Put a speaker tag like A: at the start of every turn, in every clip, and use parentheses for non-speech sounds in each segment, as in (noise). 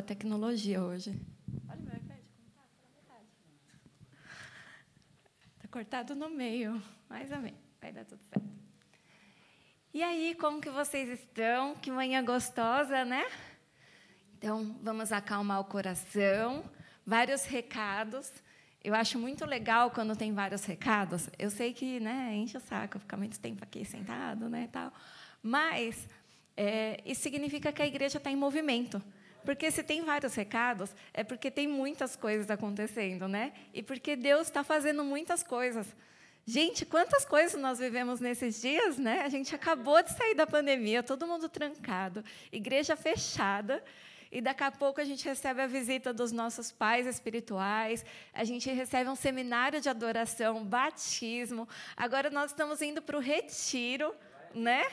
A: a tecnologia hoje. Olha meu iPad, está? Está Está cortado no meio, mas amém. Vai dar tudo certo. E aí, como que vocês estão? Que manhã gostosa, né? Então, vamos acalmar o coração. Vários recados. Eu acho muito legal quando tem vários recados. Eu sei que né, enche o saco ficar muito tempo aqui sentado, né, tal. Mas é, isso significa que a igreja está em movimento. Porque se tem vários recados, é porque tem muitas coisas acontecendo, né? E porque Deus está fazendo muitas coisas. Gente, quantas coisas nós vivemos nesses dias, né? A gente acabou de sair da pandemia, todo mundo trancado, igreja fechada. E daqui a pouco a gente recebe a visita dos nossos pais espirituais, a gente recebe um seminário de adoração, batismo. Agora nós estamos indo para o retiro, né?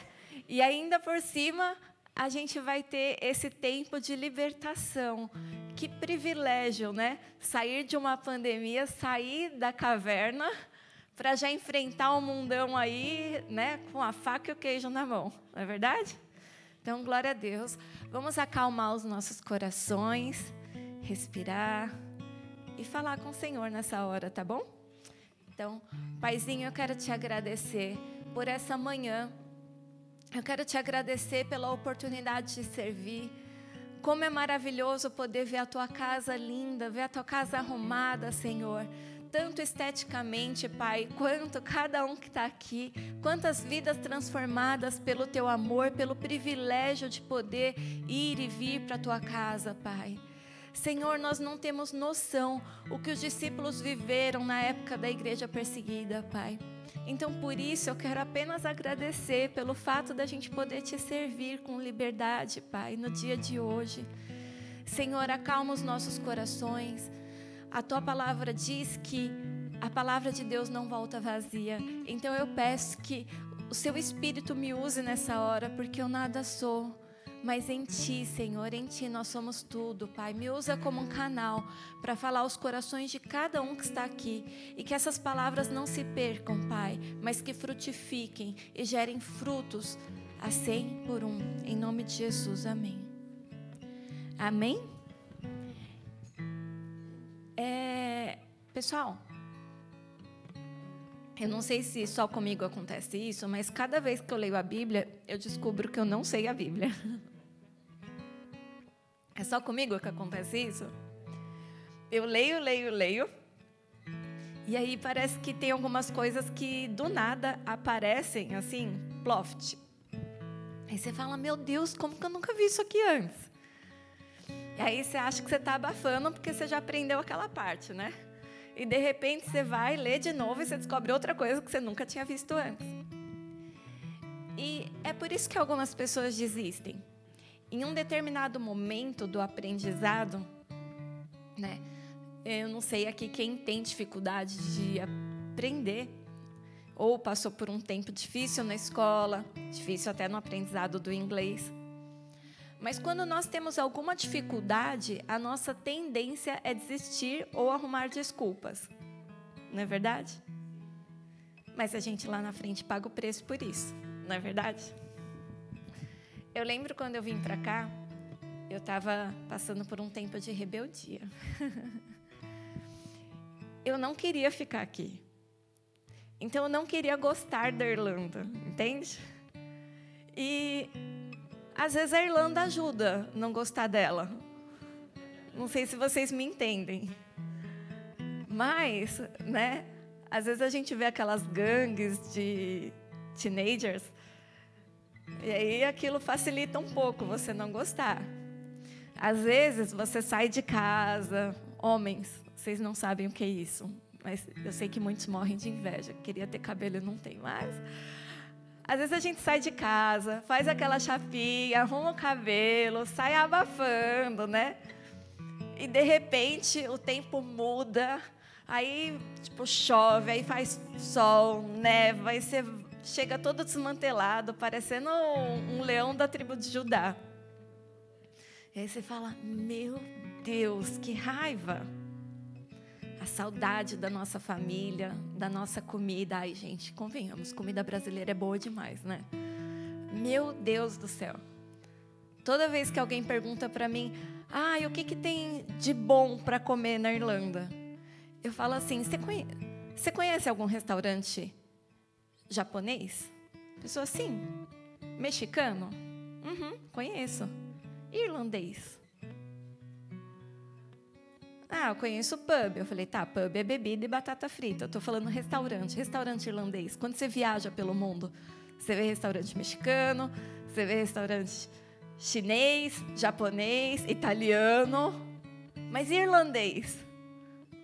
A: E ainda por cima, a gente vai ter esse tempo de libertação. Que privilégio, né? Sair de uma pandemia, sair da caverna para já enfrentar o um mundão aí, né, com a faca e o queijo na mão. Não é verdade? Então, glória a Deus. Vamos acalmar os nossos corações, respirar e falar com o Senhor nessa hora, tá bom? Então, Paizinho, eu quero te agradecer por essa manhã eu quero te agradecer pela oportunidade de servir. Como é maravilhoso poder ver a tua casa linda, ver a tua casa arrumada, Senhor. Tanto esteticamente, Pai, quanto cada um que está aqui. Quantas vidas transformadas pelo teu amor, pelo privilégio de poder ir e vir para a tua casa, Pai. Senhor, nós não temos noção o que os discípulos viveram na época da igreja perseguida, Pai. Então, por isso, eu quero apenas agradecer pelo fato da gente poder te servir com liberdade, Pai, no dia de hoje. Senhor, acalma os nossos corações. A tua palavra diz que a palavra de Deus não volta vazia. Então, eu peço que o seu espírito me use nessa hora, porque eu nada sou mas em Ti, Senhor, em Ti nós somos tudo, Pai. Me usa como um canal para falar aos corações de cada um que está aqui e que essas palavras não se percam, Pai, mas que frutifiquem e gerem frutos a cem por um. Em nome de Jesus, amém. Amém? É, pessoal, eu não sei se só comigo acontece isso, mas cada vez que eu leio a Bíblia, eu descubro que eu não sei a Bíblia. (laughs) É só comigo que acontece isso? Eu leio, leio, leio. E aí parece que tem algumas coisas que do nada aparecem assim, ploft. Aí você fala, meu Deus, como que eu nunca vi isso aqui antes? E aí você acha que você está abafando porque você já aprendeu aquela parte, né? E de repente você vai ler de novo e você descobre outra coisa que você nunca tinha visto antes. E é por isso que algumas pessoas desistem. Em um determinado momento do aprendizado, né? Eu não sei aqui quem tem dificuldade de aprender ou passou por um tempo difícil na escola, difícil até no aprendizado do inglês. Mas quando nós temos alguma dificuldade, a nossa tendência é desistir ou arrumar desculpas. Não é verdade? Mas a gente lá na frente paga o preço por isso, não é verdade? Eu lembro quando eu vim para cá, eu estava passando por um tempo de rebeldia. (laughs) eu não queria ficar aqui. Então eu não queria gostar da Irlanda, entende? E às vezes a Irlanda ajuda não gostar dela. Não sei se vocês me entendem. Mas, né? Às vezes a gente vê aquelas gangues de teenagers e aí aquilo facilita um pouco você não gostar. Às vezes você sai de casa, homens, vocês não sabem o que é isso, mas eu sei que muitos morrem de inveja. Queria ter cabelo não tem mais. Às vezes a gente sai de casa, faz aquela chapinha, arruma o cabelo, sai abafando, né? E de repente o tempo muda, aí tipo chove, aí faz sol, neva, aí você chega todo desmantelado, parecendo um, leão da tribo de Judá. E aí você fala: Meu Deus, que raiva! a saudade da nossa família, da nossa comida. Ai, gente, convenhamos, comida brasileira é boa demais, né? Meu Deus do céu. Toda vez que alguém pergunta para mim, ah, e o que, que tem de bom para comer na Irlanda? Eu falo assim, você conhece algum restaurante japonês? Pessoa, sim. Mexicano? Uhum, conheço. Irlandês? Ah, eu conheço pub. Eu falei, tá, pub é bebida e batata frita. Eu estou falando restaurante, restaurante irlandês. Quando você viaja pelo mundo, você vê restaurante mexicano, você vê restaurante chinês, japonês, italiano, mas irlandês?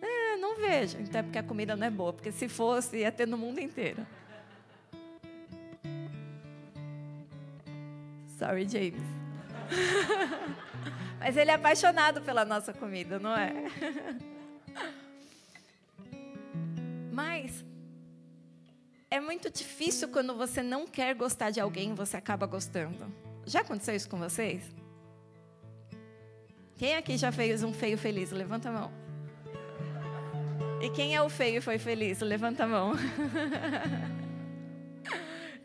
A: É, não vejo. Então é porque a comida não é boa, porque se fosse, ia ter no mundo inteiro. Sorry, James. (laughs) Mas ele é apaixonado pela nossa comida, não é? (laughs) Mas é muito difícil quando você não quer gostar de alguém, você acaba gostando. Já aconteceu isso com vocês? Quem aqui já fez um feio feliz? Levanta a mão. E quem é o feio e foi feliz? Levanta a mão. (laughs)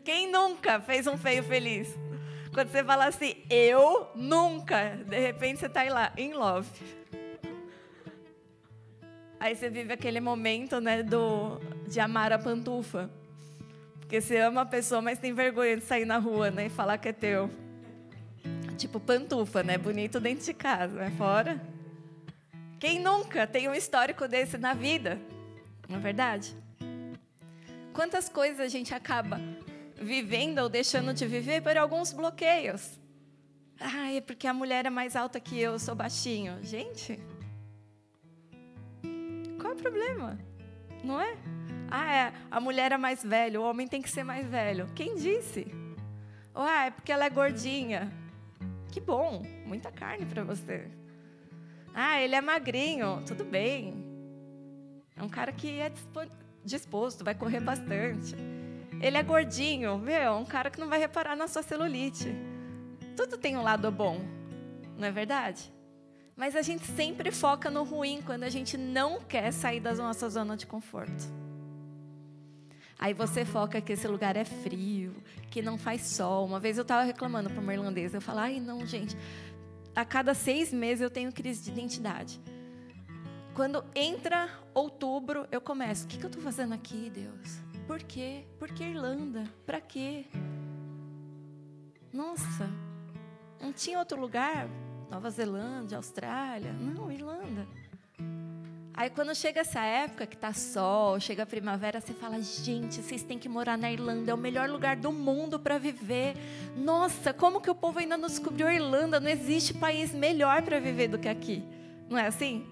A: Quem nunca fez um feio feliz? Quando você fala assim, eu nunca, de repente você está lá, em love. Aí você vive aquele momento, né, do, de amar a pantufa. Porque você ama a pessoa, mas tem vergonha de sair na rua, né, e falar que é teu. Tipo pantufa, né, bonito dentro de casa, né, fora. Quem nunca tem um histórico desse na vida? Não é verdade? Quantas coisas a gente acaba vivendo ou deixando de viver por alguns bloqueios. Ah, é porque a mulher é mais alta que eu, eu sou baixinho. Gente, qual é o problema? Não é? Ah, é, a mulher é mais velha, o homem tem que ser mais velho. Quem disse? Ou, ah, é porque ela é gordinha. Que bom, muita carne para você. Ah, ele é magrinho, tudo bem. É um cara que é disposto, vai correr bastante. Ele é gordinho, meu, um cara que não vai reparar na sua celulite. Tudo tem um lado bom, não é verdade? Mas a gente sempre foca no ruim quando a gente não quer sair da nossa zona de conforto. Aí você foca que esse lugar é frio, que não faz sol. Uma vez eu estava reclamando para uma irlandesa, eu falei, ai não, gente, a cada seis meses eu tenho crise de identidade. Quando entra outubro, eu começo, o que, que eu estou fazendo aqui, Deus? Por quê? Por que Irlanda? Para quê? Nossa, não tinha outro lugar? Nova Zelândia, Austrália? Não, Irlanda. Aí quando chega essa época que tá sol, chega a primavera, você fala: "Gente, vocês têm que morar na Irlanda, é o melhor lugar do mundo para viver". Nossa, como que o povo ainda não descobriu a Irlanda? Não existe país melhor para viver do que aqui. Não é assim?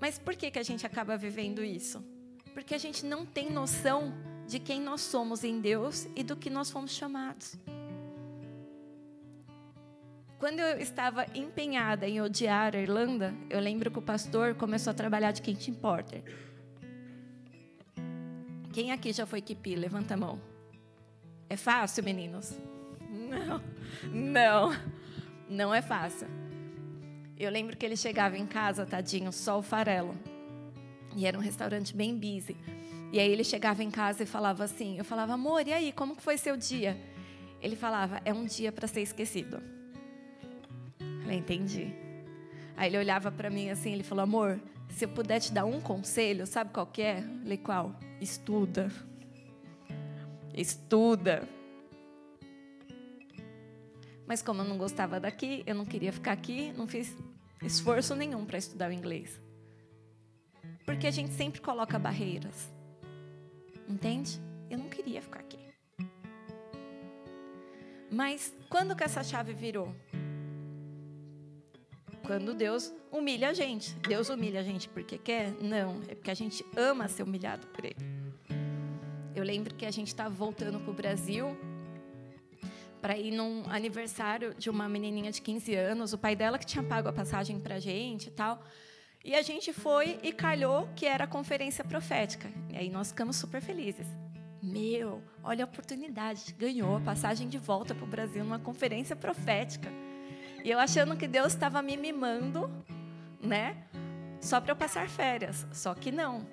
A: Mas por que que a gente acaba vivendo isso? Porque a gente não tem noção de quem nós somos em Deus e do que nós fomos chamados. Quando eu estava empenhada em odiar a Irlanda, eu lembro que o pastor começou a trabalhar de Quentin Porter. Quem aqui já foi kipi? Levanta a mão. É fácil, meninos? Não, não, não é fácil. Eu lembro que ele chegava em casa, tadinho, só o farelo. E era um restaurante bem busy. E aí ele chegava em casa e falava assim: Eu falava, amor, e aí, como foi seu dia? Ele falava: É um dia para ser esquecido. Eu falei, entendi. Aí ele olhava para mim assim, ele falou: Amor, se eu puder te dar um conselho, sabe qual que é? Eu falei, qual? Estuda. Estuda. Mas como eu não gostava daqui, eu não queria ficar aqui, não fiz esforço nenhum para estudar o inglês. Porque a gente sempre coloca barreiras. Entende? Eu não queria ficar aqui. Mas quando que essa chave virou? Quando Deus humilha a gente. Deus humilha a gente porque quer? Não, é porque a gente ama ser humilhado por Ele. Eu lembro que a gente estava voltando para o Brasil para ir num aniversário de uma menininha de 15 anos. O pai dela que tinha pago a passagem para a gente e tal. E a gente foi e calhou que era a conferência profética. E aí nós ficamos super felizes. Meu, olha a oportunidade, ganhou a passagem de volta para o Brasil numa conferência profética. E eu achando que Deus estava me mimando, né? Só para eu passar férias. Só que não,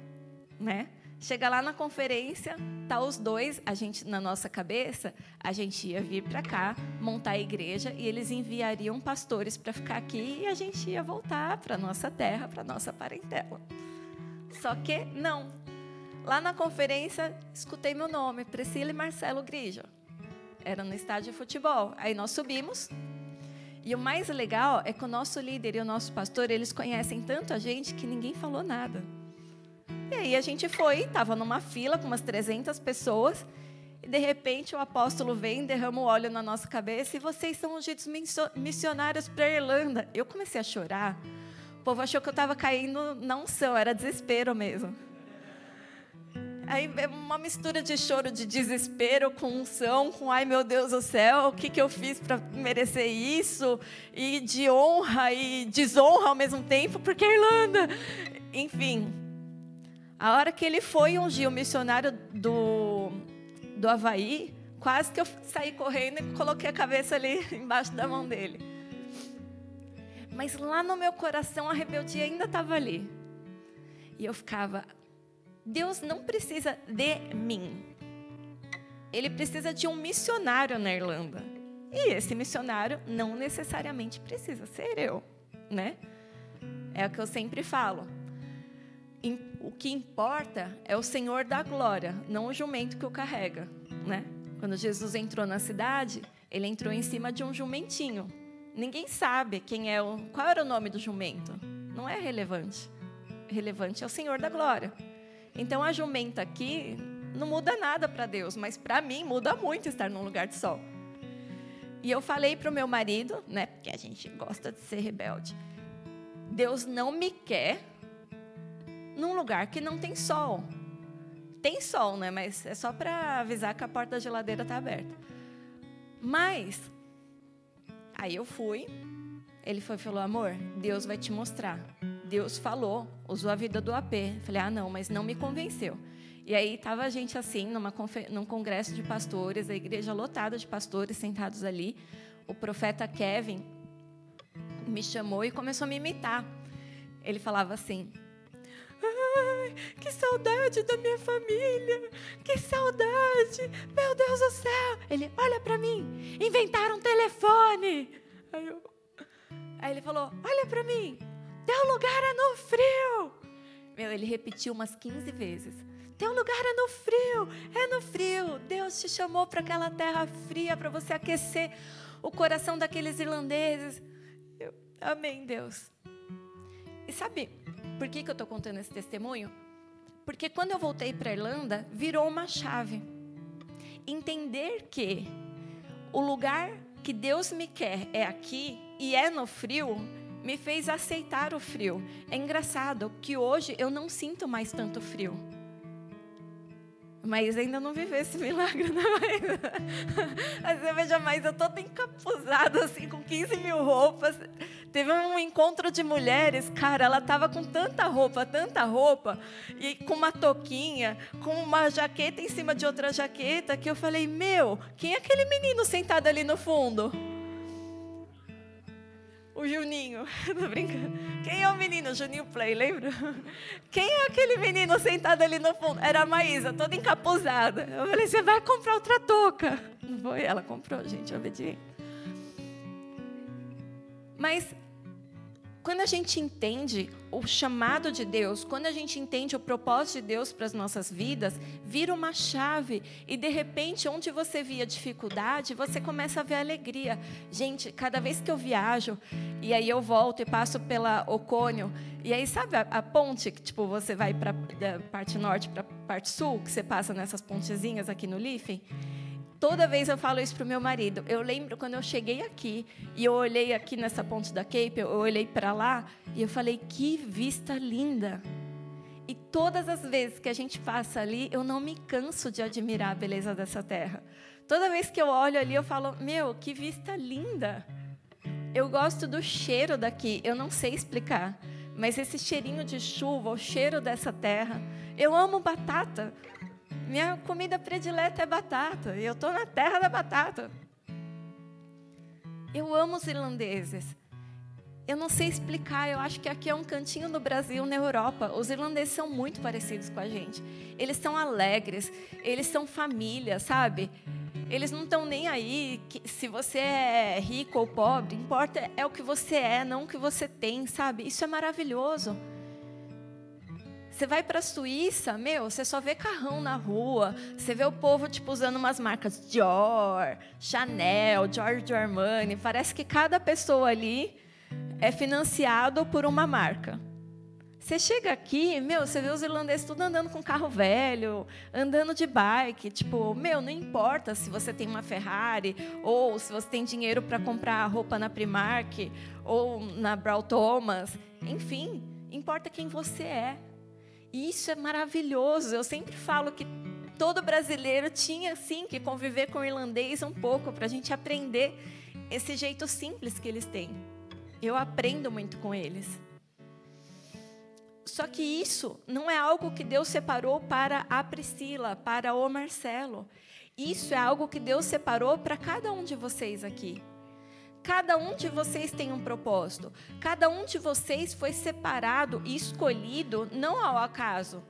A: né? Chega lá na conferência, tá os dois, a gente na nossa cabeça, a gente ia vir para cá, montar a igreja e eles enviariam pastores para ficar aqui e a gente ia voltar para nossa terra, para nossa parentela. Só que não. Lá na conferência, escutei meu nome, Priscila e Marcelo Grija. Era no estádio de futebol. Aí nós subimos. E o mais legal é que o nosso líder e o nosso pastor, eles conhecem tanto a gente que ninguém falou nada. E aí a gente foi, estava numa fila com umas 300 pessoas, e de repente o apóstolo vem, derrama o óleo na nossa cabeça, e vocês são ungidos missionários para a Irlanda. Eu comecei a chorar. O povo achou que eu estava caindo na unção, era desespero mesmo. Aí é uma mistura de choro, de desespero com unção, com ai meu Deus do céu, o que, que eu fiz para merecer isso? E de honra e desonra ao mesmo tempo, porque a Irlanda. Enfim, a hora que ele foi ungir o missionário do, do Havaí, quase que eu saí correndo e coloquei a cabeça ali (laughs) embaixo da mão dele. Mas lá no meu coração a rebeldia ainda estava ali. E eu ficava, Deus não precisa de mim. Ele precisa de um missionário na Irlanda. E esse missionário não necessariamente precisa ser eu, né? É o que eu sempre falo o que importa é o Senhor da glória, não o jumento que o carrega, né? Quando Jesus entrou na cidade, ele entrou em cima de um jumentinho. Ninguém sabe quem é o, qual era o nome do jumento. Não é relevante. Relevante é o Senhor da glória. Então a jumenta aqui não muda nada para Deus, mas para mim muda muito estar num lugar de sol. E eu falei para o meu marido, né, porque a gente gosta de ser rebelde. Deus não me quer num lugar que não tem sol. Tem sol, né? Mas é só para avisar que a porta da geladeira está aberta. Mas, aí eu fui. Ele foi falou, amor, Deus vai te mostrar. Deus falou, usou a vida do AP. Falei, ah, não, mas não me convenceu. E aí estava a gente assim, numa, num congresso de pastores, a igreja lotada de pastores sentados ali. O profeta Kevin me chamou e começou a me imitar. Ele falava assim: que saudade da minha família. Que saudade. Meu Deus do céu. Ele, olha para mim. Inventaram um telefone. Aí, eu, aí ele falou, olha para mim. Teu lugar é no frio. Meu, ele repetiu umas 15 vezes. Teu lugar é no frio, é no frio. Deus te chamou para aquela terra fria para você aquecer o coração daqueles irlandeses. Eu, amém, Deus. E sabe, por que, que eu estou contando esse testemunho? Porque quando eu voltei para a Irlanda, virou uma chave. Entender que o lugar que Deus me quer é aqui e é no frio, me fez aceitar o frio. É engraçado que hoje eu não sinto mais tanto frio. Mas ainda não vivi esse (laughs) milagre, né? Mas (laughs) você veja mais, eu toda encapuzada, assim, com 15 mil roupas. Teve um encontro de mulheres, cara, ela tava com tanta roupa, tanta roupa, e com uma toquinha, com uma jaqueta em cima de outra jaqueta, que eu falei, meu, quem é aquele menino sentado ali no fundo? O Juninho, (laughs) tô brincando. Quem é o menino? Juninho Play, lembra? Quem é aquele menino sentado ali no fundo? Era a Maísa, toda encapuzada. Eu falei, você vai comprar outra touca. Não foi? Ela comprou, gente, obediente. Mas quando a gente entende o chamado de Deus, quando a gente entende o propósito de Deus para as nossas vidas, vira uma chave e de repente, onde você via dificuldade, você começa a ver alegria. Gente, cada vez que eu viajo e aí eu volto e passo pela Ocônio, e aí sabe a, a ponte que tipo você vai para da parte norte para parte sul, que você passa nessas pontezinhas aqui no Liffey? Toda vez eu falo isso para o meu marido. Eu lembro quando eu cheguei aqui e eu olhei aqui nessa ponte da Cape, eu olhei para lá e eu falei: que vista linda. E todas as vezes que a gente passa ali, eu não me canso de admirar a beleza dessa terra. Toda vez que eu olho ali, eu falo: meu, que vista linda. Eu gosto do cheiro daqui, eu não sei explicar, mas esse cheirinho de chuva, o cheiro dessa terra. Eu amo batata. Minha comida predileta é batata. E eu estou na terra da batata. Eu amo os irlandeses. Eu não sei explicar, eu acho que aqui é um cantinho no Brasil, na Europa. Os irlandeses são muito parecidos com a gente. Eles são alegres, eles são família, sabe? Eles não estão nem aí se você é rico ou pobre, importa é o que você é, não o que você tem, sabe? Isso é maravilhoso. Você vai para a Suíça, meu, você só vê carrão na rua, você vê o povo tipo usando umas marcas Dior, Chanel, Giorgio Armani, parece que cada pessoa ali é financiado por uma marca. Você chega aqui, meu, você vê os irlandeses tudo andando com carro velho, andando de bike. Tipo, meu, não importa se você tem uma Ferrari, ou se você tem dinheiro para comprar roupa na Primark, ou na Brau Thomas. Enfim, importa quem você é. E isso é maravilhoso. Eu sempre falo que todo brasileiro tinha, sim, que conviver com o irlandês um pouco, para a gente aprender esse jeito simples que eles têm. Eu aprendo muito com eles. Só que isso não é algo que Deus separou para a Priscila, para o Marcelo. Isso é algo que Deus separou para cada um de vocês aqui. Cada um de vocês tem um propósito. Cada um de vocês foi separado e escolhido não ao acaso.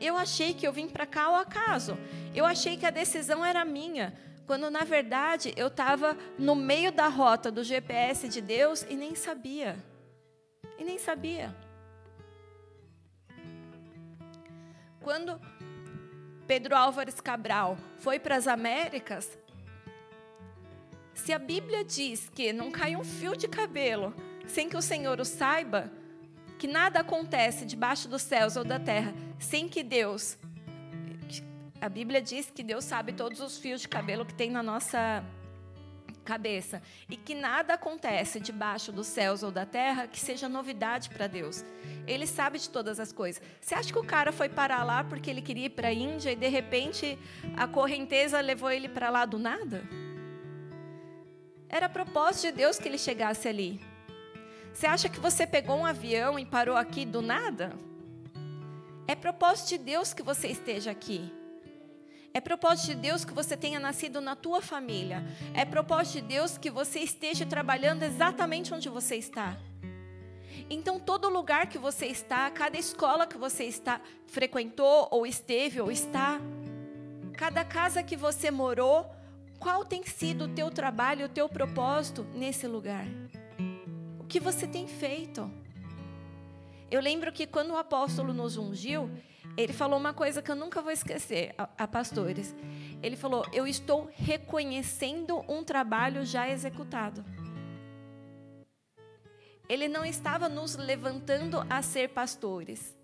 A: Eu achei que eu vim para cá ao acaso. Eu achei que a decisão era minha, quando na verdade eu estava no meio da rota do GPS de Deus e nem sabia. E nem sabia. Quando Pedro Álvares Cabral foi para as Américas, se a Bíblia diz que não cai um fio de cabelo sem que o Senhor o saiba, que nada acontece debaixo dos céus ou da terra sem que Deus. A Bíblia diz que Deus sabe todos os fios de cabelo que tem na nossa cabeça e que nada acontece debaixo dos céus ou da terra que seja novidade para Deus. Ele sabe de todas as coisas. Você acha que o cara foi parar lá porque ele queria ir para a Índia e de repente a correnteza levou ele para lá do nada? Era propósito de Deus que ele chegasse ali. Você acha que você pegou um avião e parou aqui do nada? É propósito de Deus que você esteja aqui. É propósito de Deus que você tenha nascido na tua família. É propósito de Deus que você esteja trabalhando exatamente onde você está. Então, todo lugar que você está, cada escola que você está, frequentou, ou esteve, ou está, cada casa que você morou, qual tem sido o teu trabalho, o teu propósito nesse lugar? O que você tem feito? Eu lembro que quando o apóstolo nos ungiu, ele falou uma coisa que eu nunca vou esquecer a, a pastores. Ele falou: Eu estou reconhecendo um trabalho já executado. Ele não estava nos levantando a ser pastores.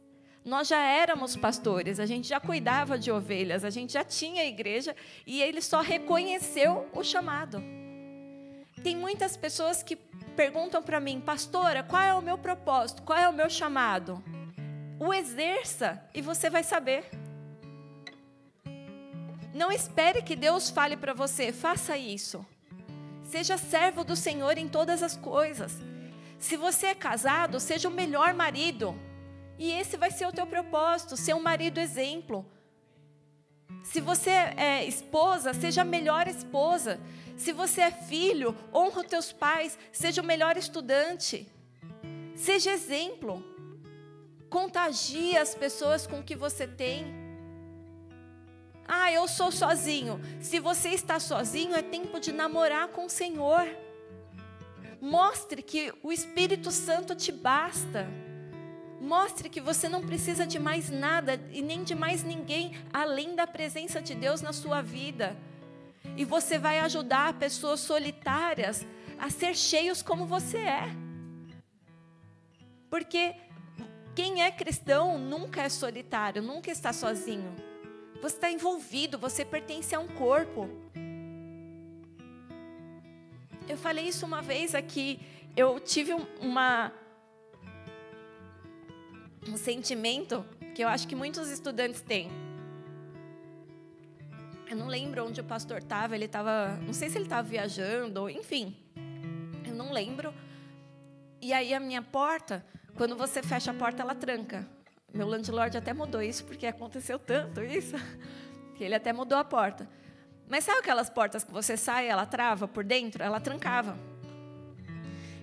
A: Nós já éramos pastores, a gente já cuidava de ovelhas, a gente já tinha igreja e ele só reconheceu o chamado. Tem muitas pessoas que perguntam para mim, pastora, qual é o meu propósito? Qual é o meu chamado? O exerça e você vai saber. Não espere que Deus fale para você, faça isso. Seja servo do Senhor em todas as coisas. Se você é casado, seja o melhor marido. E esse vai ser o teu propósito, ser um marido exemplo. Se você é esposa, seja a melhor esposa. Se você é filho, honra os teus pais, seja o melhor estudante. Seja exemplo. Contagie as pessoas com o que você tem. Ah, eu sou sozinho. Se você está sozinho, é tempo de namorar com o Senhor. Mostre que o Espírito Santo te basta. Mostre que você não precisa de mais nada e nem de mais ninguém além da presença de Deus na sua vida. E você vai ajudar pessoas solitárias a ser cheios como você é. Porque quem é cristão nunca é solitário, nunca está sozinho. Você está envolvido, você pertence a um corpo. Eu falei isso uma vez aqui. Eu tive uma um sentimento que eu acho que muitos estudantes têm. Eu não lembro onde o pastor estava, ele estava, não sei se ele estava viajando, enfim, eu não lembro. E aí a minha porta quando você fecha a porta, ela tranca. Meu landlord até mudou isso, porque aconteceu tanto isso, (laughs) que ele até mudou a porta. Mas sabe aquelas portas que você sai, ela trava por dentro? Ela trancava.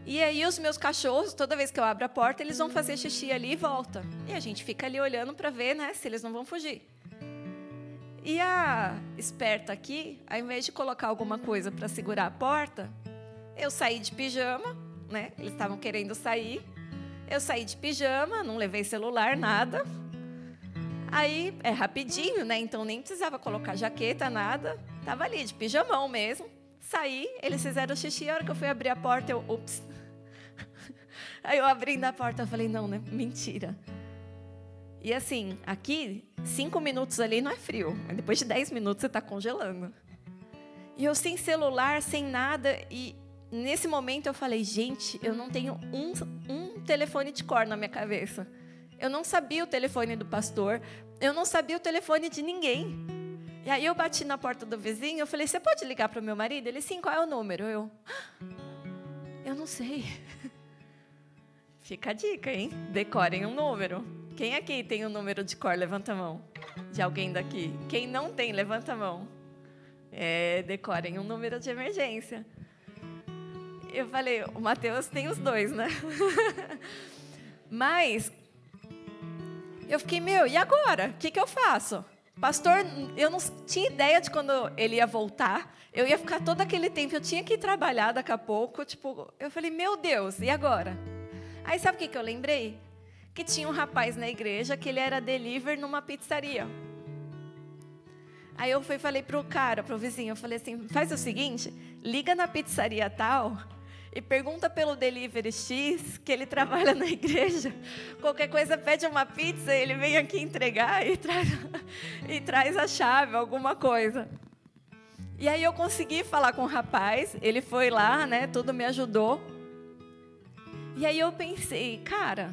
A: E aí os meus cachorros, toda vez que eu abro a porta, eles vão fazer xixi ali e volta. E a gente fica ali olhando para ver, né, se eles não vão fugir. E a esperta aqui, ao invés de colocar alguma coisa para segurar a porta, eu saí de pijama, né? Eles estavam querendo sair. Eu saí de pijama, não levei celular, nada. Aí é rapidinho, né? Então nem precisava colocar jaqueta, nada. Tava ali de pijamão mesmo. Saí, eles fizeram xixi. A hora que eu fui abrir a porta, eu, ups. Aí eu abrindo a porta, eu falei, não, né? Mentira. E assim, aqui, cinco minutos ali não é frio. Depois de dez minutos você está congelando. E eu sem celular, sem nada. E nesse momento eu falei, gente, eu não tenho um, um telefone de cor na minha cabeça. Eu não sabia o telefone do pastor, eu não sabia o telefone de ninguém. E aí eu bati na porta do vizinho, eu falei: "Você pode ligar para o meu marido?" Ele: "Sim, qual é o número?" Eu: "Eu não sei." (laughs) Fica a dica, hein? Decorem um número. Quem aqui tem um número de cor? Levanta a mão. De alguém daqui. Quem não tem, levanta a mão. É, decorem um número de emergência. Eu falei, o Mateus tem os dois, né? (laughs) Mas eu fiquei, meu, e agora? O que, que eu faço? Pastor, eu não tinha ideia de quando ele ia voltar. Eu ia ficar todo aquele tempo, eu tinha que trabalhar daqui a pouco. Tipo, eu falei, meu Deus, e agora? Aí sabe o que, que eu lembrei? Que tinha um rapaz na igreja que ele era deliver numa pizzaria. Aí eu fui falei pro cara, pro vizinho, eu falei assim, faz o seguinte, liga na pizzaria tal e pergunta pelo delivery X que ele (laughs) trabalha na igreja. Qualquer coisa pede uma pizza, ele vem aqui entregar e traz, (laughs) e traz a chave, alguma coisa. E aí eu consegui falar com o rapaz, ele foi lá, né, tudo me ajudou. E aí eu pensei, cara,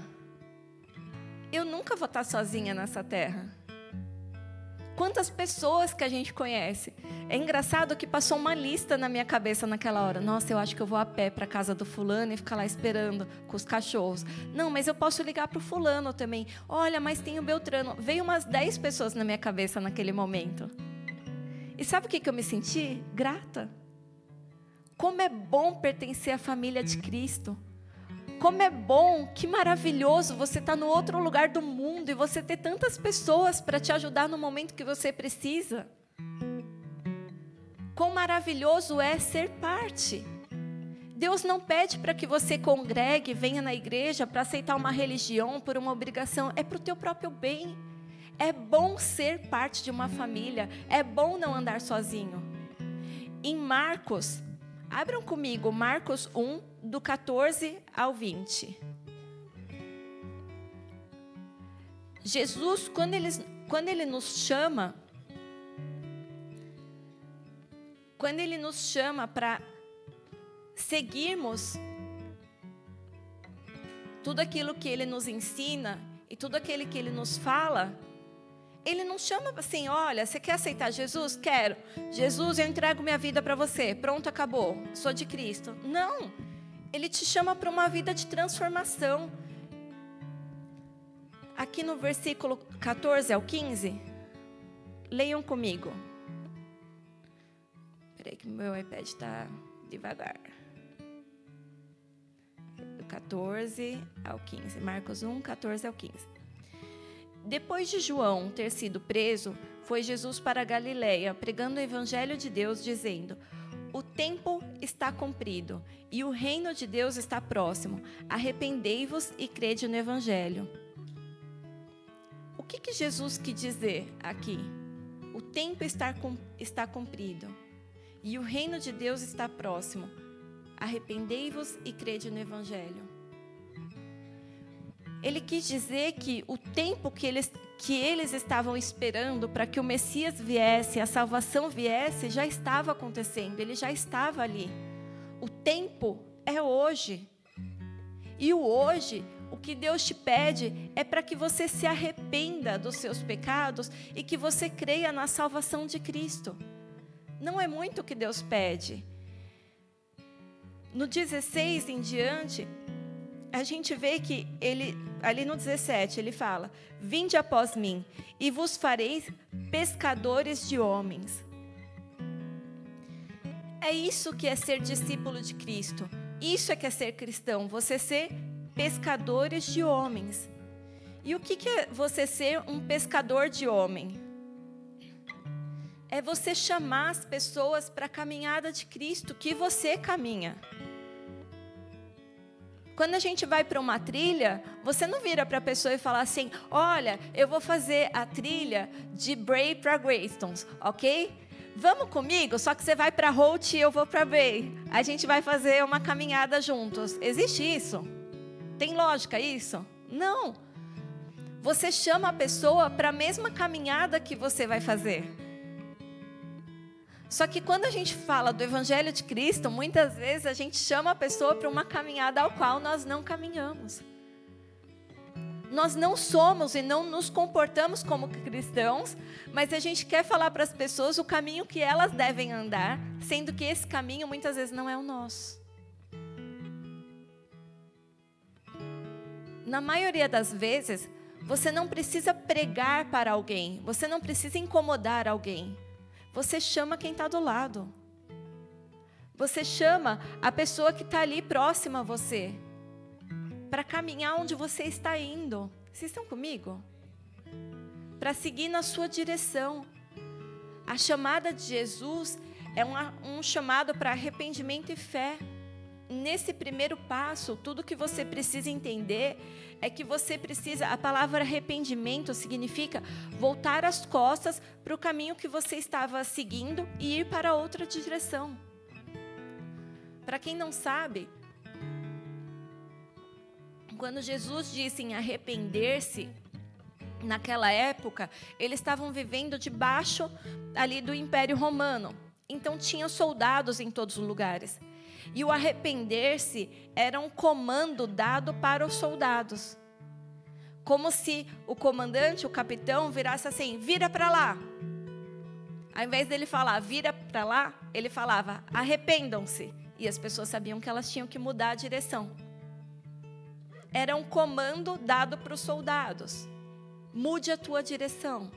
A: eu nunca vou estar sozinha nessa terra. Quantas pessoas que a gente conhece. É engraçado que passou uma lista na minha cabeça naquela hora. Nossa, eu acho que eu vou a pé para casa do fulano e ficar lá esperando com os cachorros. Não, mas eu posso ligar para o fulano também. Olha, mas tem o Beltrano. Veio umas 10 pessoas na minha cabeça naquele momento. E sabe o que, que eu me senti? Grata. Como é bom pertencer à família de Cristo. Como é bom, que maravilhoso você estar tá no outro lugar do mundo e você ter tantas pessoas para te ajudar no momento que você precisa. Quão maravilhoso é ser parte. Deus não pede para que você congregue, venha na igreja para aceitar uma religião por uma obrigação, é para o teu próprio bem. É bom ser parte de uma família, é bom não andar sozinho. Em Marcos, abram comigo Marcos 1, do 14 ao 20. Jesus, quando ele, quando ele nos chama, quando ele nos chama para seguirmos tudo aquilo que ele nos ensina e tudo aquilo que ele nos fala, ele não chama assim, olha, você quer aceitar Jesus? Quero. Jesus, eu entrego minha vida para você. Pronto, acabou. Sou de Cristo. Não. Ele te chama para uma vida de transformação. Aqui no versículo 14 ao 15, leiam comigo. Espera aí que meu iPad está devagar. Do 14 ao 15. Marcos 1, 14 ao 15. Depois de João ter sido preso, foi Jesus para Galiléia, pregando o evangelho de Deus, dizendo: o tempo está cumprido e o reino de Deus está próximo. Arrependei-vos e crede no Evangelho. O que, que Jesus quis dizer aqui? O tempo está, está cumprido e o reino de Deus está próximo. Arrependei-vos e crede no Evangelho. Ele quis dizer que o tempo que eles, que eles estavam esperando para que o Messias viesse, a salvação viesse, já estava acontecendo, ele já estava ali. O tempo é hoje. E o hoje, o que Deus te pede é para que você se arrependa dos seus pecados e que você creia na salvação de Cristo. Não é muito o que Deus pede. No 16 em diante, a gente vê que ele, ali no 17, ele fala: Vinde após mim, e vos fareis pescadores de homens. É isso que é ser discípulo de Cristo. Isso é que é ser cristão, você ser pescadores de homens. E o que é você ser um pescador de homem? É você chamar as pessoas para a caminhada de Cristo que você caminha. Quando a gente vai para uma trilha, você não vira para a pessoa e fala assim: Olha, eu vou fazer a trilha de Bray para Greystons, ok? Vamos comigo? Só que você vai para Holt e eu vou para Bray. A gente vai fazer uma caminhada juntos. Existe isso? Tem lógica isso? Não. Você chama a pessoa para a mesma caminhada que você vai fazer. Só que quando a gente fala do Evangelho de Cristo, muitas vezes a gente chama a pessoa para uma caminhada ao qual nós não caminhamos. Nós não somos e não nos comportamos como cristãos, mas a gente quer falar para as pessoas o caminho que elas devem andar, sendo que esse caminho muitas vezes não é o nosso. Na maioria das vezes, você não precisa pregar para alguém, você não precisa incomodar alguém. Você chama quem está do lado. Você chama a pessoa que está ali próxima a você para caminhar onde você está indo. Vocês estão comigo? Para seguir na sua direção. A chamada de Jesus é um, um chamado para arrependimento e fé nesse primeiro passo, tudo que você precisa entender é que você precisa, a palavra arrependimento significa voltar as costas para o caminho que você estava seguindo e ir para outra direção. Para quem não sabe, quando Jesus disse em arrepender-se, naquela época, eles estavam vivendo debaixo ali do Império Romano. Então tinha soldados em todos os lugares. E o arrepender-se era um comando dado para os soldados. Como se o comandante, o capitão, virasse assim: vira para lá. Ao invés dele falar vira para lá, ele falava arrependam-se. E as pessoas sabiam que elas tinham que mudar a direção. Era um comando dado para os soldados: mude a tua direção.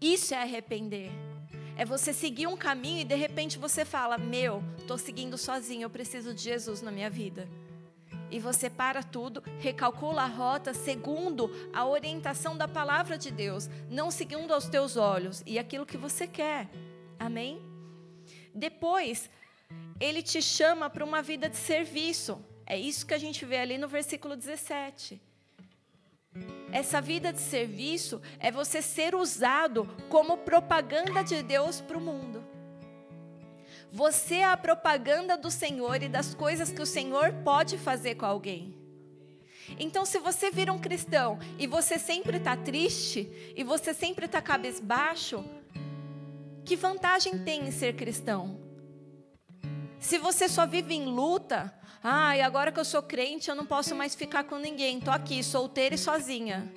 A: Isso é arrepender. É você seguir um caminho e de repente você fala: Meu, estou seguindo sozinho, eu preciso de Jesus na minha vida. E você para tudo, recalcula a rota segundo a orientação da palavra de Deus, não segundo aos teus olhos e aquilo que você quer. Amém? Depois, ele te chama para uma vida de serviço. É isso que a gente vê ali no versículo 17. Essa vida de serviço é você ser usado como propaganda de Deus para o mundo. Você é a propaganda do Senhor e das coisas que o Senhor pode fazer com alguém. Então, se você vira um cristão e você sempre está triste e você sempre está cabisbaixo, que vantagem tem em ser cristão? Se você só vive em luta, ah, e agora que eu sou crente, eu não posso mais ficar com ninguém. Estou aqui, solteira e sozinha.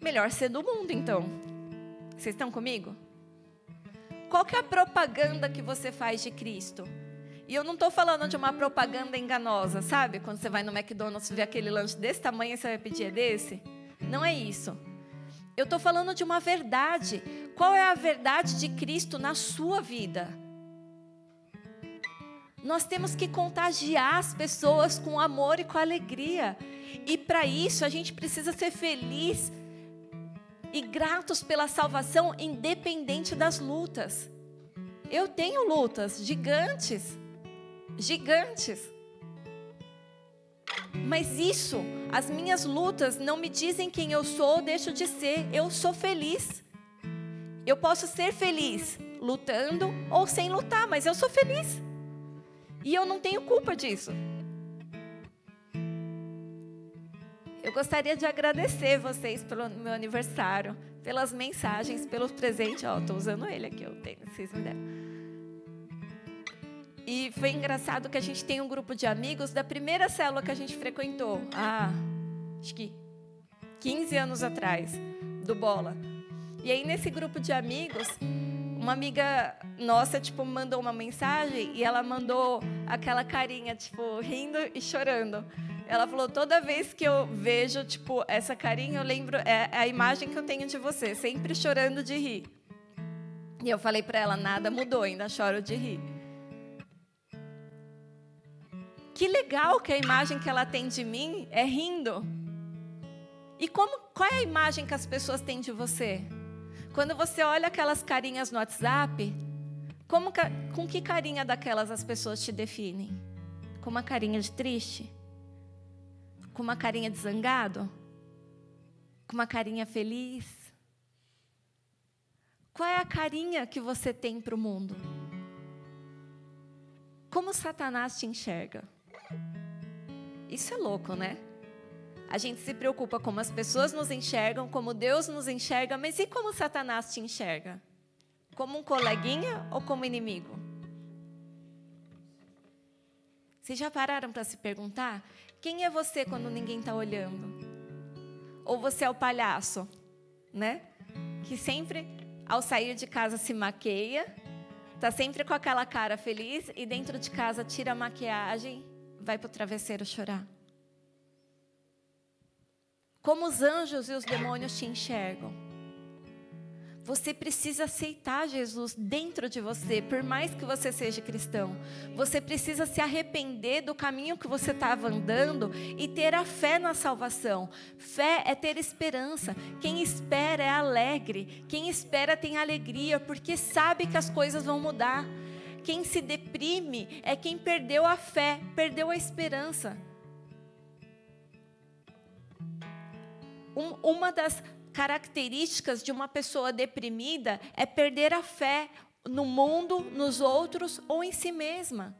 A: Melhor ser do mundo, então. Vocês estão comigo? Qual que é a propaganda que você faz de Cristo? E eu não estou falando de uma propaganda enganosa, sabe? Quando você vai no McDonald's e vê aquele lanche desse tamanho, você vai pedir é desse? Não é isso. Eu estou falando de uma verdade. Qual é a verdade de Cristo na sua vida? Nós temos que contagiar as pessoas com amor e com alegria. E para isso a gente precisa ser feliz e gratos pela salvação, independente das lutas. Eu tenho lutas gigantes, gigantes. Mas isso, as minhas lutas não me dizem quem eu sou ou deixo de ser. Eu sou feliz. Eu posso ser feliz lutando ou sem lutar, mas eu sou feliz. E eu não tenho culpa disso. Eu gostaria de agradecer vocês pelo meu aniversário, pelas mensagens, pelo presente. Ó, estou usando ele aqui, eu tenho, vocês me deram. E foi engraçado que a gente tem um grupo de amigos da primeira célula que a gente frequentou. Acho que 15 anos atrás, do Bola. E aí, nesse grupo de amigos, uma amiga nossa, tipo, mandou uma mensagem e ela mandou aquela carinha, tipo, rindo e chorando. Ela falou: toda vez que eu vejo, tipo, essa carinha, eu lembro, é, é a imagem que eu tenho de você, sempre chorando de rir. E eu falei para ela: nada mudou, ainda choro de rir. Que legal que a imagem que ela tem de mim é rindo. E como, qual é a imagem que as pessoas têm de você? Quando você olha aquelas carinhas no WhatsApp, como, com que carinha daquelas as pessoas te definem? Com uma carinha de triste? Com uma carinha de zangado? Com uma carinha feliz? Qual é a carinha que você tem para o mundo? Como Satanás te enxerga? Isso é louco, né? A gente se preocupa como as pessoas nos enxergam, como Deus nos enxerga, mas e como Satanás te enxerga? Como um coleguinha ou como inimigo? Vocês já pararam para se perguntar? Quem é você quando ninguém está olhando? Ou você é o palhaço, né? Que sempre, ao sair de casa, se maqueia, está sempre com aquela cara feliz e dentro de casa tira a maquiagem, vai para o travesseiro chorar. Como os anjos e os demônios te enxergam? Você precisa aceitar Jesus dentro de você, por mais que você seja cristão. Você precisa se arrepender do caminho que você estava andando e ter a fé na salvação. Fé é ter esperança. Quem espera é alegre. Quem espera tem alegria, porque sabe que as coisas vão mudar. Quem se deprime é quem perdeu a fé, perdeu a esperança. Um, uma das características de uma pessoa deprimida é perder a fé no mundo, nos outros ou em si mesma.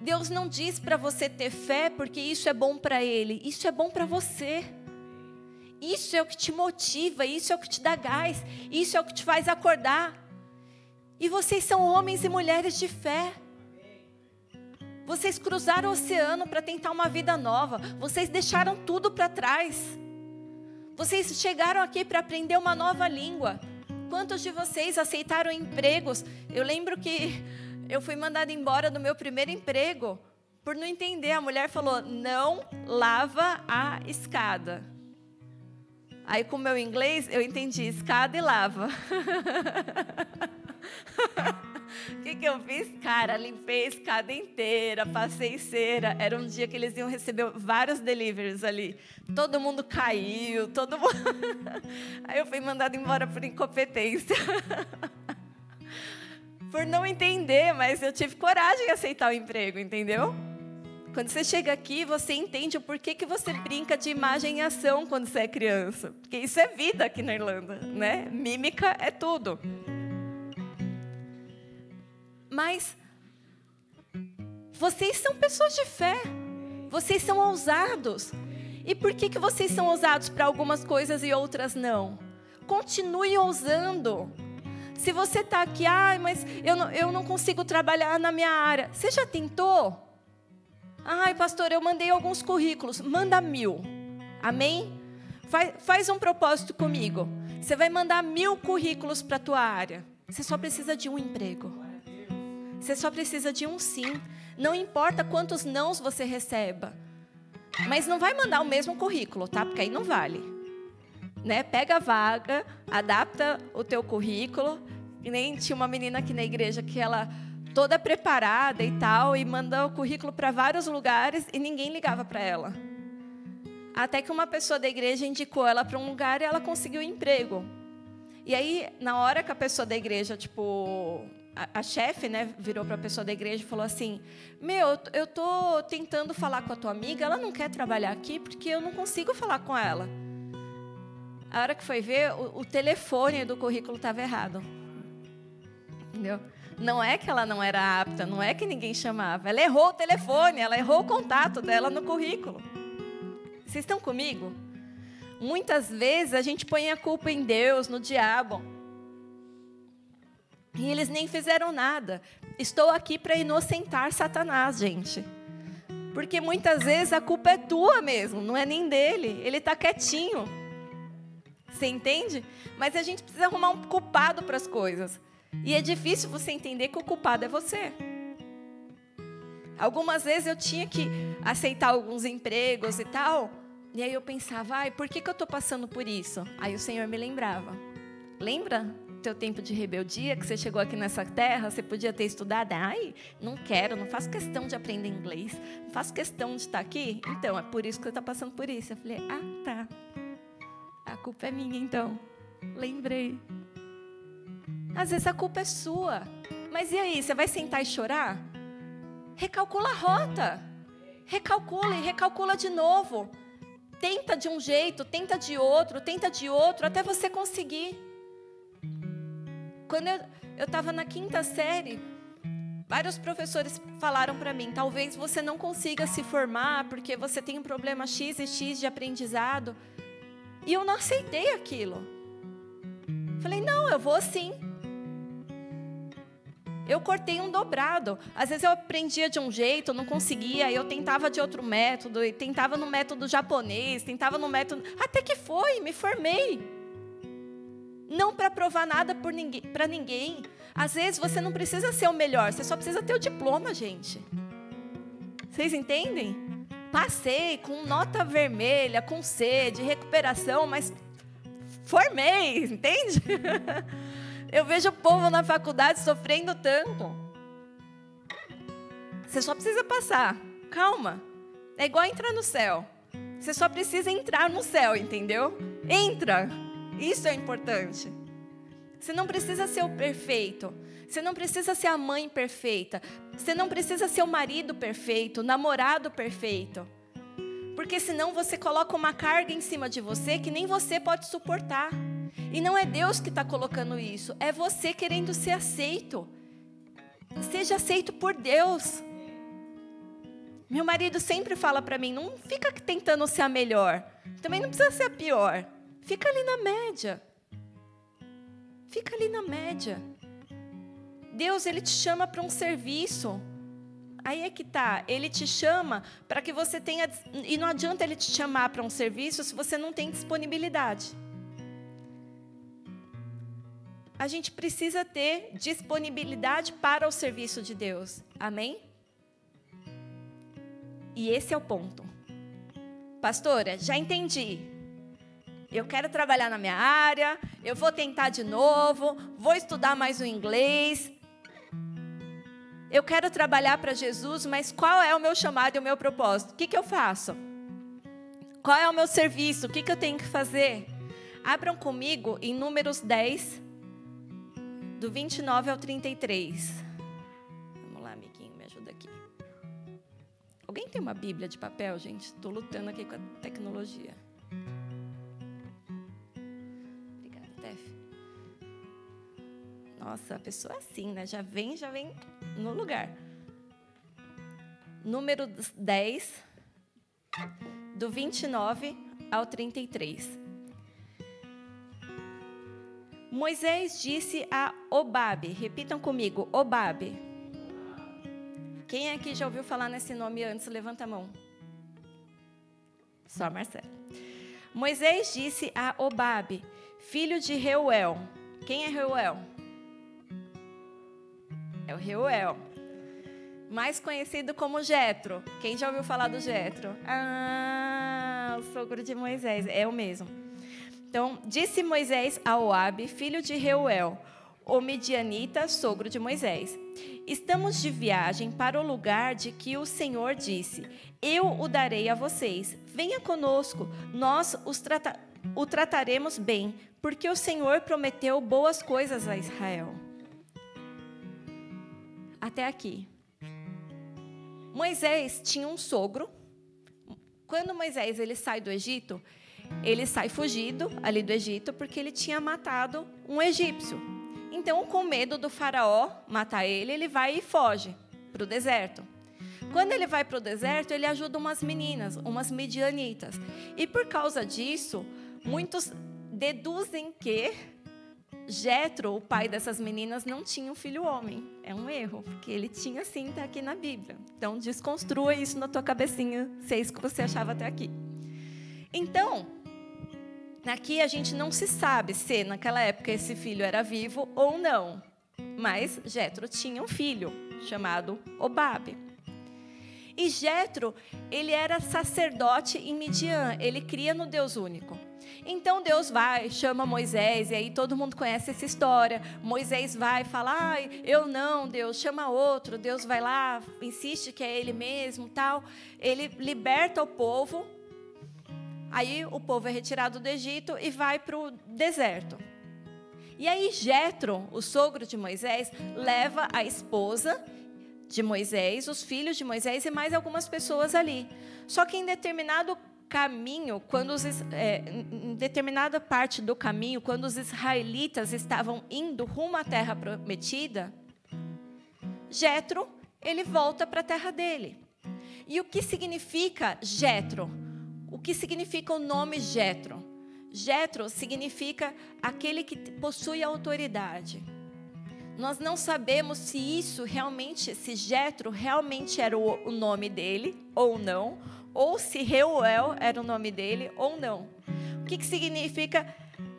A: Deus não diz para você ter fé porque isso é bom para Ele, isso é bom para você. Isso é o que te motiva, isso é o que te dá gás, isso é o que te faz acordar. E vocês são homens e mulheres de fé. Vocês cruzaram o oceano para tentar uma vida nova, vocês deixaram tudo para trás. Vocês chegaram aqui para aprender uma nova língua. Quantos de vocês aceitaram empregos? Eu lembro que eu fui mandada embora do meu primeiro emprego por não entender. A mulher falou: não lava a escada. Aí, com o meu inglês, eu entendi escada e lava. (laughs) O que, que eu fiz? Cara, limpei a escada inteira, passei cera. Era um dia que eles iam receber vários deliveries ali. Todo mundo caiu, todo mundo. (laughs) Aí eu fui mandada embora por incompetência. (laughs) por não entender, mas eu tive coragem de aceitar o emprego, entendeu? Quando você chega aqui, você entende o porquê que você brinca de imagem e ação quando você é criança. Porque isso é vida aqui na Irlanda, né? Mímica é tudo. Mas vocês são pessoas de fé. Vocês são ousados. E por que, que vocês são ousados para algumas coisas e outras não? Continue ousando. Se você está aqui, ah, mas eu não, eu não consigo trabalhar na minha área. Você já tentou? Ai, pastor, eu mandei alguns currículos. Manda mil. Amém? Faz, faz um propósito comigo. Você vai mandar mil currículos para a tua área. Você só precisa de um emprego. Você só precisa de um sim. Não importa quantos nãos você receba. Mas não vai mandar o mesmo currículo, tá? Porque aí não vale. Né? Pega a vaga, adapta o teu currículo. E nem tinha uma menina aqui na igreja que ela toda preparada e tal e manda o currículo para vários lugares e ninguém ligava para ela. Até que uma pessoa da igreja indicou ela para um lugar e ela conseguiu um emprego. E aí, na hora que a pessoa da igreja, tipo, a, chefe, né, virou para a pessoa da igreja e falou assim: Meu, eu tô tentando falar com a tua amiga, ela não quer trabalhar aqui porque eu não consigo falar com ela. A hora que foi ver, o, o telefone do currículo estava errado. Entendeu? Não é que ela não era apta, não é que ninguém chamava. Ela errou o telefone, ela errou o contato dela no currículo. Vocês estão comigo? Muitas vezes a gente põe a culpa em Deus, no diabo. E eles nem fizeram nada. Estou aqui para inocentar Satanás, gente. Porque muitas vezes a culpa é tua mesmo, não é nem dele. Ele está quietinho. Você entende? Mas a gente precisa arrumar um culpado para as coisas. E é difícil você entender que o culpado é você. Algumas vezes eu tinha que aceitar alguns empregos e tal. E aí eu pensava, ai, por que, que eu estou passando por isso? Aí o Senhor me lembrava. Lembra teu tempo de rebeldia, que você chegou aqui nessa terra, você podia ter estudado. Ai, não quero, não faço questão de aprender inglês, não faço questão de estar aqui. Então, é por isso que você está passando por isso. Eu falei, ah, tá. A culpa é minha, então. Lembrei. Às vezes a culpa é sua. Mas e aí, você vai sentar e chorar? Recalcula a rota. Recalcula e recalcula de novo. Tenta de um jeito, tenta de outro, tenta de outro, até você conseguir. Quando eu estava na quinta série, vários professores falaram para mim: talvez você não consiga se formar porque você tem um problema X e X de aprendizado. E eu não aceitei aquilo. Falei: não, eu vou sim. Eu cortei um dobrado. Às vezes eu aprendia de um jeito, não conseguia, eu tentava de outro método, tentava no método japonês, tentava no método. Até que foi, me formei. Não para provar nada para ninguém, ninguém. Às vezes você não precisa ser o melhor, você só precisa ter o diploma, gente. Vocês entendem? Passei com nota vermelha, com C de recuperação, mas formei, (laughs) entende? Eu vejo o povo na faculdade sofrendo tanto. Você só precisa passar. Calma. É igual entrar no céu. Você só precisa entrar no céu, entendeu? Entra. Isso é importante. Você não precisa ser o perfeito. Você não precisa ser a mãe perfeita. Você não precisa ser o marido perfeito, o namorado perfeito. Porque senão você coloca uma carga em cima de você que nem você pode suportar. E não é Deus que está colocando isso, é você querendo ser aceito. Seja aceito por Deus. Meu marido sempre fala para mim: não fica tentando ser a melhor, também não precisa ser a pior. Fica ali na média. Fica ali na média. Deus, ele te chama para um serviço. Aí é que tá, ele te chama para que você tenha e não adianta ele te chamar para um serviço se você não tem disponibilidade a gente precisa ter disponibilidade para o serviço de Deus. Amém? E esse é o ponto. Pastora, já entendi. Eu quero trabalhar na minha área, eu vou tentar de novo, vou estudar mais o inglês. Eu quero trabalhar para Jesus, mas qual é o meu chamado e o meu propósito? O que, que eu faço? Qual é o meu serviço? O que, que eu tenho que fazer? Abram comigo em Números 10, do 29 ao 33. Vamos lá, amiguinho, me ajuda aqui. Alguém tem uma Bíblia de papel, gente? Estou lutando aqui com a tecnologia. Nossa, a pessoa é assim, né? Já vem, já vem no lugar. Número 10, do 29 ao 33. Moisés disse a Obabe, repitam comigo, Obabe. Quem aqui já ouviu falar nesse nome antes? Levanta a mão. Só Marcelo. Moisés disse a Obabe, filho de Reuel. Quem é Reuel? É o Reuel. Mais conhecido como Jetro. Quem já ouviu falar do Jetro? Ah, o sogro de Moisés. É o mesmo. Então, disse Moisés a Oabe, filho de Reuel, o medianita, sogro de Moisés: Estamos de viagem para o lugar de que o Senhor disse: Eu o darei a vocês. Venha conosco, nós trata o trataremos bem, porque o Senhor prometeu boas coisas a Israel. Até aqui. Moisés tinha um sogro. Quando Moisés ele sai do Egito, ele sai fugido ali do Egito porque ele tinha matado um egípcio. Então, com medo do faraó matar ele, ele vai e foge para o deserto. Quando ele vai para o deserto, ele ajuda umas meninas, umas midianitas. E por causa disso, muitos deduzem que Jetro, o pai dessas meninas, não tinha um filho homem. É um erro, porque ele tinha sim, está aqui na Bíblia. Então, desconstrua isso na tua cabecinha, se é isso que você achava até aqui. Então, Aqui a gente não se sabe se naquela época esse filho era vivo ou não. Mas Jetro tinha um filho chamado Obabe. E Jetro, ele era sacerdote em Midian, ele cria no Deus único. Então Deus vai, chama Moisés, e aí todo mundo conhece essa história. Moisés vai falar, ai, eu não, Deus, chama outro. Deus vai lá, insiste que é ele mesmo, tal. Ele liberta o povo. Aí o povo é retirado do Egito e vai para o deserto. E aí Jetro, o sogro de Moisés, leva a esposa de Moisés, os filhos de Moisés e mais algumas pessoas ali. Só que em determinado caminho, quando os, é, em determinada parte do caminho, quando os israelitas estavam indo rumo à terra prometida, Jetro ele volta para a terra dele. E o que significa Jetro? O que significa o nome Jetro? Jetro significa aquele que possui autoridade. Nós não sabemos se isso realmente, se Jetro realmente era o, o nome dele ou não, ou se Reuel era o nome dele ou não. O que, que significa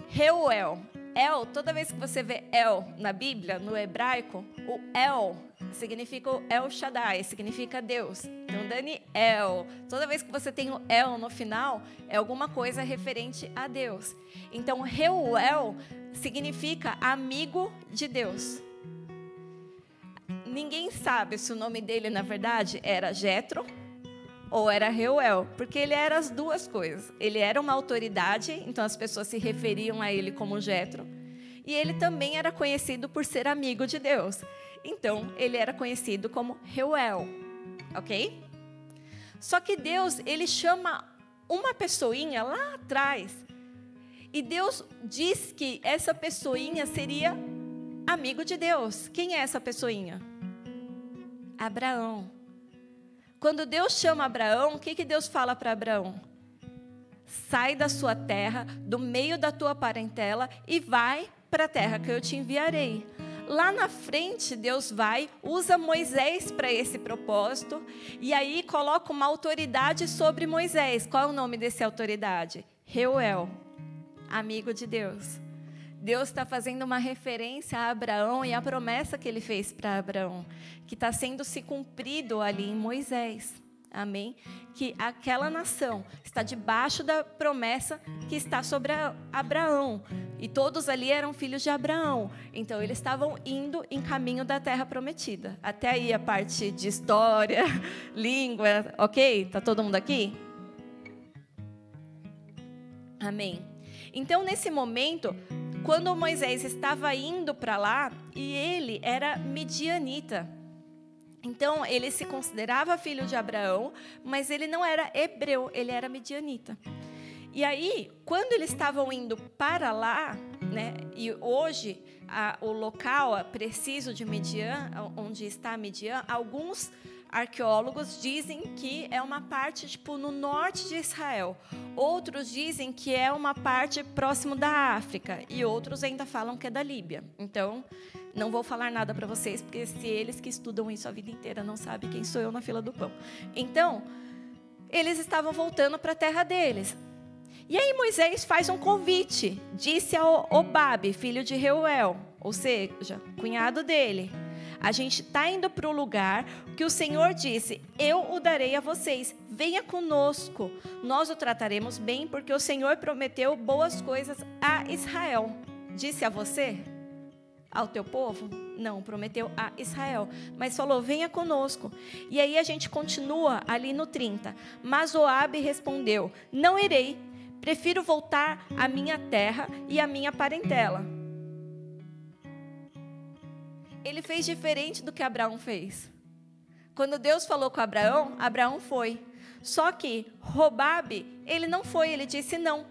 A: Reuel? El, toda vez que você vê El na Bíblia, no hebraico, o El significa o El Shaddai, significa Deus. Então, Daniel, toda vez que você tem o El no final, é alguma coisa referente a Deus. Então, Reuel significa amigo de Deus. Ninguém sabe se o nome dele, na verdade, era Jetro ou era Reuel, porque ele era as duas coisas. Ele era uma autoridade, então as pessoas se referiam a ele como Jetro, e ele também era conhecido por ser amigo de Deus. Então, ele era conhecido como Reuel, ok? Só que Deus, ele chama uma pessoinha lá atrás, e Deus diz que essa pessoinha seria amigo de Deus. Quem é essa pessoinha? Abraão. Quando Deus chama Abraão, o que, que Deus fala para Abraão? Sai da sua terra, do meio da tua parentela e vai para a terra que eu te enviarei. Lá na frente, Deus vai, usa Moisés para esse propósito, e aí coloca uma autoridade sobre Moisés. Qual é o nome dessa autoridade? Reuel, amigo de Deus. Deus está fazendo uma referência a Abraão e a promessa que ele fez para Abraão, que está sendo se cumprido ali em Moisés. Amém? Que aquela nação está debaixo da promessa que está sobre Abraão. E todos ali eram filhos de Abraão. Então eles estavam indo em caminho da terra prometida. Até aí a parte de história, (laughs) língua, ok? Está todo mundo aqui? Amém. Então, nesse momento, quando Moisés estava indo para lá, e ele era midianita. Então, ele se considerava filho de Abraão, mas ele não era hebreu, ele era midianita. E aí, quando eles estavam indo para lá, né, e hoje a, o local preciso de Midian, onde está Midian, alguns arqueólogos dizem que é uma parte tipo no norte de Israel. Outros dizem que é uma parte próximo da África e outros ainda falam que é da Líbia. Então, não vou falar nada para vocês porque se eles que estudam isso a vida inteira não sabem quem sou eu na fila do pão. Então, eles estavam voltando para a terra deles. E aí Moisés faz um convite, disse ao Obabe, filho de Reuel, ou seja, cunhado dele: a gente está indo para o lugar que o Senhor disse: Eu o darei a vocês. Venha conosco. Nós o trataremos bem, porque o Senhor prometeu boas coisas a Israel. Disse a você? Ao teu povo? Não, prometeu a Israel. Mas falou: Venha conosco. E aí a gente continua ali no 30. Mas Oabe respondeu: Não irei. Prefiro voltar à minha terra e à minha parentela ele fez diferente do que Abraão fez. Quando Deus falou com Abraão, Abraão foi. Só que Robabe, ele não foi, ele disse não.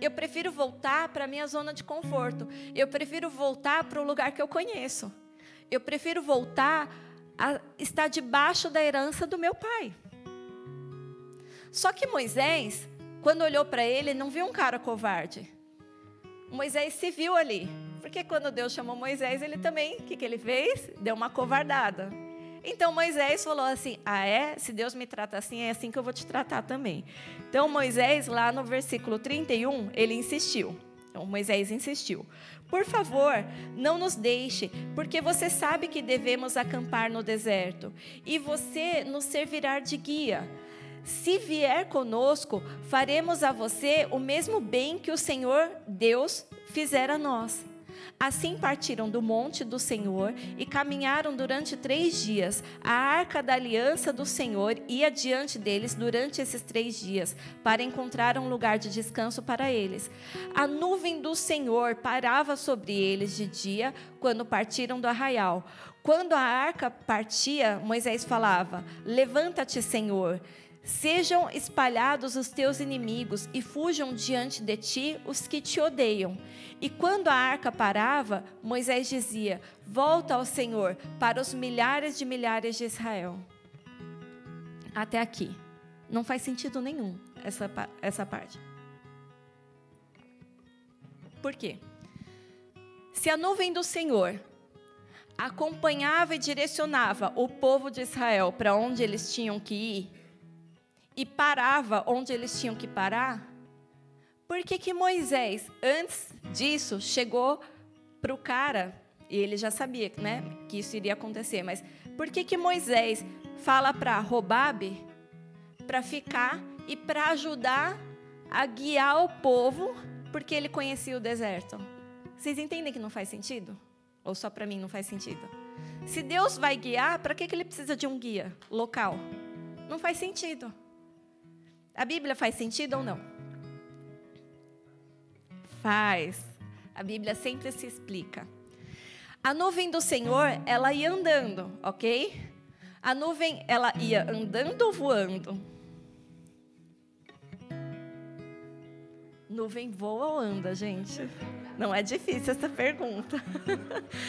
A: Eu prefiro voltar para a minha zona de conforto. Eu prefiro voltar para o lugar que eu conheço. Eu prefiro voltar a estar debaixo da herança do meu pai. Só que Moisés, quando olhou para ele, não viu um cara covarde. Moisés se viu ali. Porque quando Deus chamou Moisés, ele também, o que, que ele fez? Deu uma covardada. Então Moisés falou assim: Ah, é? Se Deus me trata assim, é assim que eu vou te tratar também. Então Moisés, lá no versículo 31, ele insistiu. Então Moisés insistiu: Por favor, não nos deixe, porque você sabe que devemos acampar no deserto, e você nos servirá de guia. Se vier conosco, faremos a você o mesmo bem que o Senhor Deus fizera a nós. Assim partiram do monte do Senhor e caminharam durante três dias. A arca da aliança do Senhor ia diante deles durante esses três dias, para encontrar um lugar de descanso para eles. A nuvem do Senhor parava sobre eles de dia, quando partiram do arraial. Quando a arca partia, Moisés falava: Levanta-te, Senhor. Sejam espalhados os teus inimigos e fujam diante de ti os que te odeiam. E quando a arca parava, Moisés dizia: Volta ao Senhor para os milhares de milhares de Israel. Até aqui. Não faz sentido nenhum essa, essa parte. Por quê? Se a nuvem do Senhor acompanhava e direcionava o povo de Israel para onde eles tinham que ir, e parava onde eles tinham que parar, por que, que Moisés, antes disso, chegou para o cara, e ele já sabia né, que isso iria acontecer, mas por que, que Moisés fala para Robabe para ficar e para ajudar a guiar o povo, porque ele conhecia o deserto? Vocês entendem que não faz sentido? Ou só para mim não faz sentido? Se Deus vai guiar, para que, que ele precisa de um guia local? Não faz sentido. A Bíblia faz sentido ou não? Faz. A Bíblia sempre se explica. A nuvem do Senhor, ela ia andando, ok? A nuvem, ela ia andando ou voando? Nuvem voa ou anda, gente? Não é difícil essa pergunta.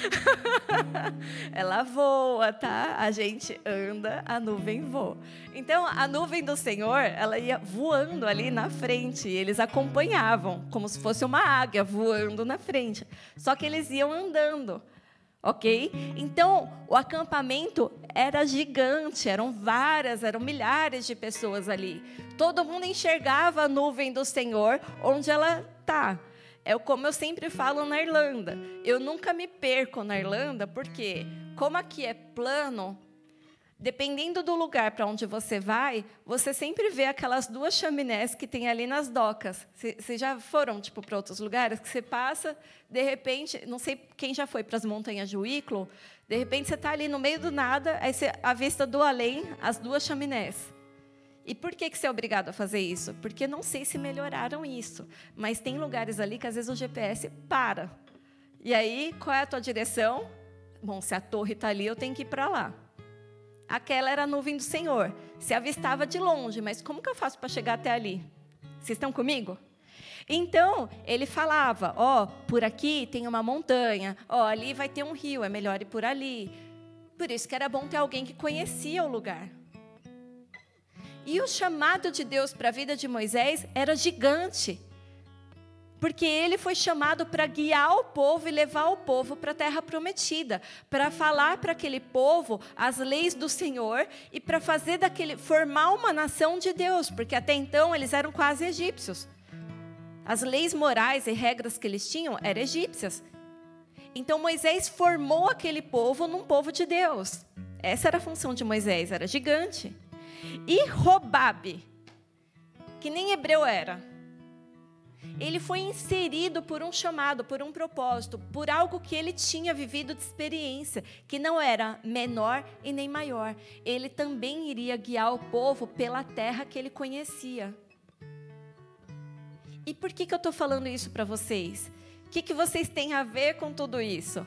A: (laughs) Ela voa, tá? A gente anda, a nuvem voa. Então, a nuvem do Senhor, ela ia voando ali na frente. E eles acompanhavam, como se fosse uma águia voando na frente. Só que eles iam andando ok? Então, o acampamento era gigante, eram várias, eram milhares de pessoas ali. Todo mundo enxergava a nuvem do Senhor onde ela está. É como eu sempre falo na Irlanda. Eu nunca me perco na Irlanda, porque como aqui é plano, dependendo do lugar para onde você vai, você sempre vê aquelas duas chaminés que tem ali nas docas. Vocês já foram tipo para outros lugares que você passa, de repente, não sei quem já foi para as montanhas de Wicklow, de repente você está ali no meio do nada, aí você avista do além as duas chaminés. E por que, que você é obrigado a fazer isso? Porque não sei se melhoraram isso, mas tem lugares ali que às vezes o GPS para. E aí, qual é a tua direção? Bom, se a torre está ali, eu tenho que ir para lá. Aquela era a nuvem do Senhor. Se avistava de longe, mas como que eu faço para chegar até ali? Vocês estão comigo? Então, ele falava: Ó, oh, por aqui tem uma montanha, ó, oh, ali vai ter um rio, é melhor ir por ali. Por isso que era bom ter alguém que conhecia o lugar. E o chamado de Deus para a vida de Moisés era gigante. Porque ele foi chamado para guiar o povo e levar o povo para a terra prometida, para falar para aquele povo as leis do Senhor e para fazer daquele formar uma nação de Deus, porque até então eles eram quase egípcios. As leis morais e regras que eles tinham eram egípcias. Então Moisés formou aquele povo num povo de Deus. Essa era a função de Moisés, era gigante. E Robabe, que nem hebreu era, ele foi inserido por um chamado, por um propósito, por algo que ele tinha vivido de experiência, que não era menor e nem maior. Ele também iria guiar o povo pela terra que ele conhecia. E por que, que eu estou falando isso para vocês? O que, que vocês têm a ver com tudo isso?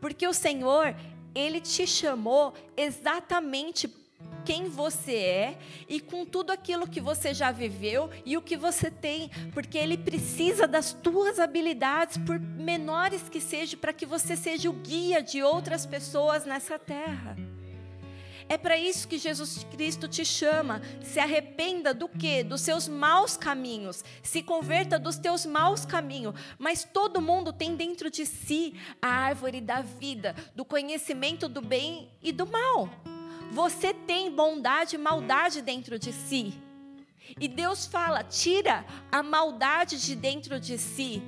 A: Porque o Senhor, Ele te chamou exatamente quem você é e com tudo aquilo que você já viveu e o que você tem, porque ele precisa das tuas habilidades, por menores que sejam, para que você seja o guia de outras pessoas nessa terra. É para isso que Jesus Cristo te chama. Se arrependa do que? Dos seus maus caminhos. Se converta dos teus maus caminhos. Mas todo mundo tem dentro de si a árvore da vida, do conhecimento do bem e do mal. Você tem bondade e maldade dentro de si. E Deus fala: tira a maldade de dentro de si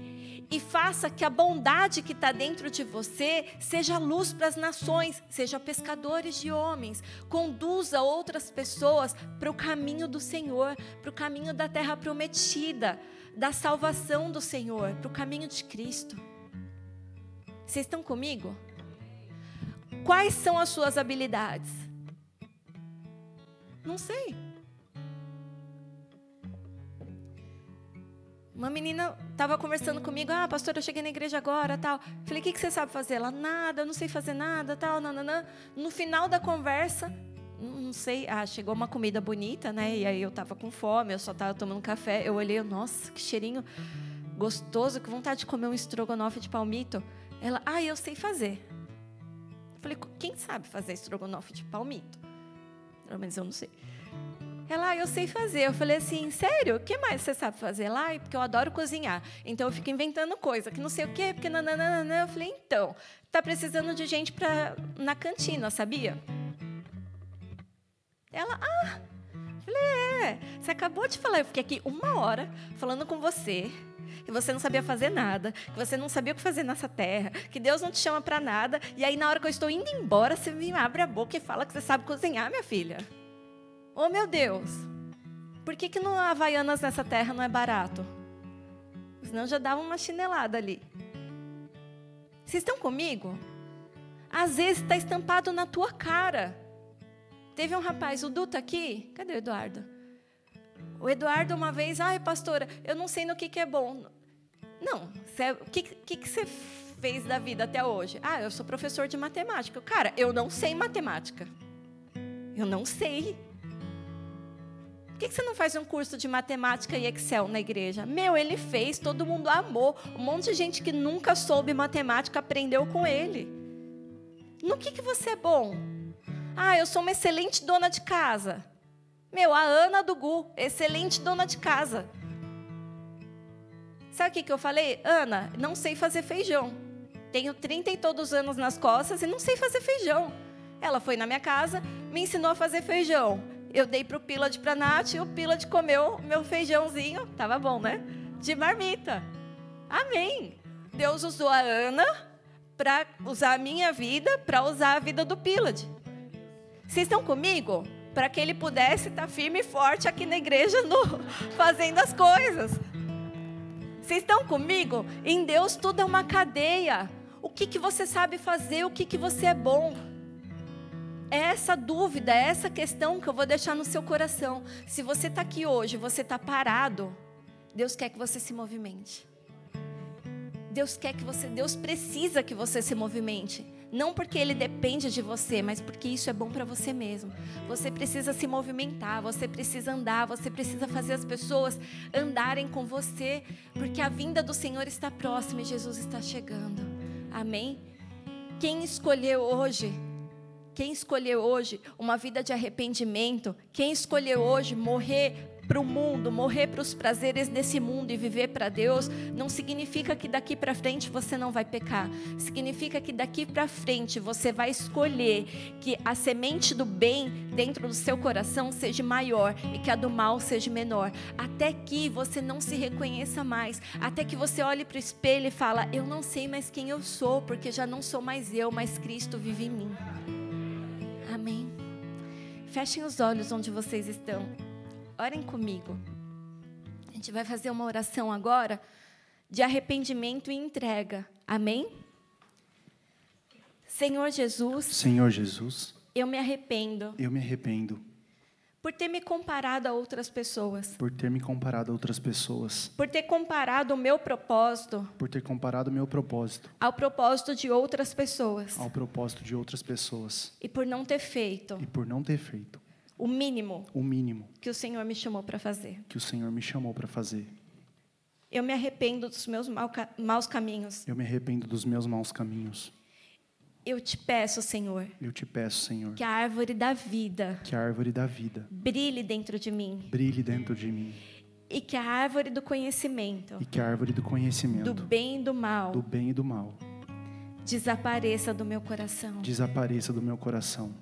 A: e faça que a bondade que está dentro de você seja luz para as nações, seja pescadores de homens, conduza outras pessoas para o caminho do Senhor, para o caminho da terra prometida, da salvação do Senhor, para o caminho de Cristo. Vocês estão comigo? Quais são as suas habilidades? Não sei. Uma menina estava conversando comigo, ah, pastor, eu cheguei na igreja agora, tal. Falei, o que, que você sabe fazer? Ela, nada, não sei fazer nada, tal, nananã. No final da conversa, não sei, ah, chegou uma comida bonita, né? E aí eu estava com fome, eu só estava tomando café. Eu olhei, nossa, que cheirinho gostoso, que vontade de comer um estrogonofe de palmito. Ela, ah, eu sei fazer. Falei, quem sabe fazer estrogonofe de palmito? Pelo menos eu não sei. Ela, ah, eu sei fazer. Eu falei assim, sério? O que mais você sabe fazer lá? Porque eu adoro cozinhar. Então eu fico inventando coisa, que não sei o quê, porque nananana. Eu falei, então, tá precisando de gente pra, na cantina, sabia? Ela, ah. Eu falei, é. Você acabou de falar. Eu fiquei aqui uma hora falando com você que você não sabia fazer nada, que você não sabia o que fazer nessa terra, que Deus não te chama para nada, e aí na hora que eu estou indo embora, você me abre a boca e fala que você sabe cozinhar, minha filha. Oh, meu Deus! Por que, que há Havaianas nessa terra não é barato? Senão já dava uma chinelada ali. Vocês estão comigo? Às vezes está estampado na tua cara. Teve um rapaz, o Duta aqui. Cadê o Eduardo? O Eduardo, uma vez, ai, pastora, eu não sei no que, que é bom. Não, o que, que, que você fez da vida até hoje? Ah, eu sou professor de matemática. Cara, eu não sei matemática. Eu não sei. Por que você não faz um curso de matemática e Excel na igreja? Meu, ele fez, todo mundo amou. Um monte de gente que nunca soube matemática aprendeu com ele. No que, que você é bom? Ah, eu sou uma excelente dona de casa. Meu, a Ana do Gu, excelente dona de casa. Sabe o que, que eu falei? Ana, não sei fazer feijão. Tenho 30 e todos os anos nas costas e não sei fazer feijão. Ela foi na minha casa, me ensinou a fazer feijão eu dei para o Pilad para a Nath e o Pilad comeu meu feijãozinho, tava bom, né? De marmita. Amém. Deus usou a Ana para usar a minha vida, para usar a vida do Pilad. Vocês estão comigo? Para que ele pudesse estar tá firme e forte aqui na igreja, (laughs) no, fazendo as coisas. Vocês estão comigo? Em Deus tudo é uma cadeia. O que, que você sabe fazer, o que, que você é bom. É essa dúvida, é essa questão que eu vou deixar no seu coração. Se você está aqui hoje, você está parado, Deus quer que você se movimente. Deus quer que você, Deus precisa que você se movimente. Não porque Ele depende de você, mas porque isso é bom para você mesmo. Você precisa se movimentar, você precisa andar, você precisa fazer as pessoas andarem com você, porque a vinda do Senhor está próxima e Jesus está chegando. Amém? Quem escolheu hoje quem escolheu hoje uma vida de arrependimento, quem escolheu hoje morrer para o mundo, morrer para os prazeres desse mundo e viver para Deus, não significa que daqui para frente você não vai pecar. Significa que daqui para frente você vai escolher que a semente do bem dentro do seu coração seja maior e que a do mal seja menor, até que você não se reconheça mais, até que você olhe para o espelho e fala: "Eu não sei mais quem eu sou, porque já não sou mais eu, mas Cristo vive em mim". Amém. Fechem os olhos onde vocês estão. Orem comigo. A gente vai fazer uma oração agora de arrependimento e entrega. Amém? Senhor Jesus.
B: Senhor Jesus.
A: Eu me arrependo.
B: Eu me arrependo
A: por ter me comparado a outras pessoas.
B: Por ter me comparado a outras pessoas.
A: Por ter comparado o meu propósito.
B: Por ter comparado o meu propósito.
A: Ao propósito de outras pessoas.
B: Ao propósito de outras pessoas.
A: E por não ter feito.
B: E por não ter feito.
A: O mínimo.
B: O mínimo.
A: Que o Senhor me chamou para fazer.
B: Que o Senhor me chamou para fazer.
A: Eu me arrependo dos meus maus caminhos.
B: Eu me arrependo dos meus maus caminhos.
A: Eu te peço, Senhor.
B: Eu te peço, Senhor.
A: Que a árvore da vida.
B: Que a árvore da vida.
A: Brilhe dentro de mim.
B: Brilhe dentro de mim.
A: E que a árvore do conhecimento.
B: E que a árvore do conhecimento.
A: Do bem e do mal.
B: Do bem e do mal.
A: Desapareça do meu coração.
B: Desapareça do meu coração.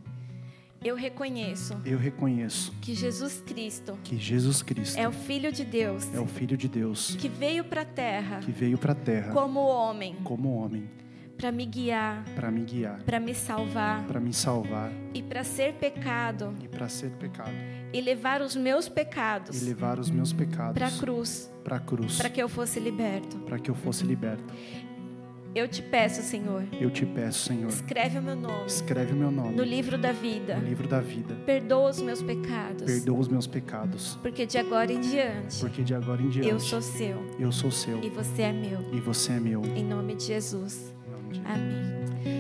A: Eu reconheço
B: eu reconheço
A: que Jesus Cristo
B: que Jesus Cristo
A: é o Filho de Deus
B: é o Filho de Deus
A: que veio para a terra
B: que veio para a terra
A: como homem
B: como homem
A: para me guiar,
B: para me guiar,
A: para me salvar
B: para me salvar
A: e para ser pecado
B: e para ser pecado
A: e levar os meus
B: e
A: pecados
B: levar os meus
A: para a
B: pecados
A: cruz,
B: para a cruz,
A: para que eu fosse liberto.
B: para que eu fosse liberto.
A: Eu te peço, Senhor,
B: Eu te peço, Senhor,
A: escreve o meu nome
B: escreve o meu nome
A: no livro da vida.
B: no livro da vida.
A: Perdoa os meus pecados,
B: Perdoa os meus pecados,
A: porque de agora em diante
B: porque de agora em diante
A: eu sou seu
B: eu sou seu
A: e você é meu.
B: e você é meu.
A: Em nome de Jesus.
B: Em nome de
A: Amém.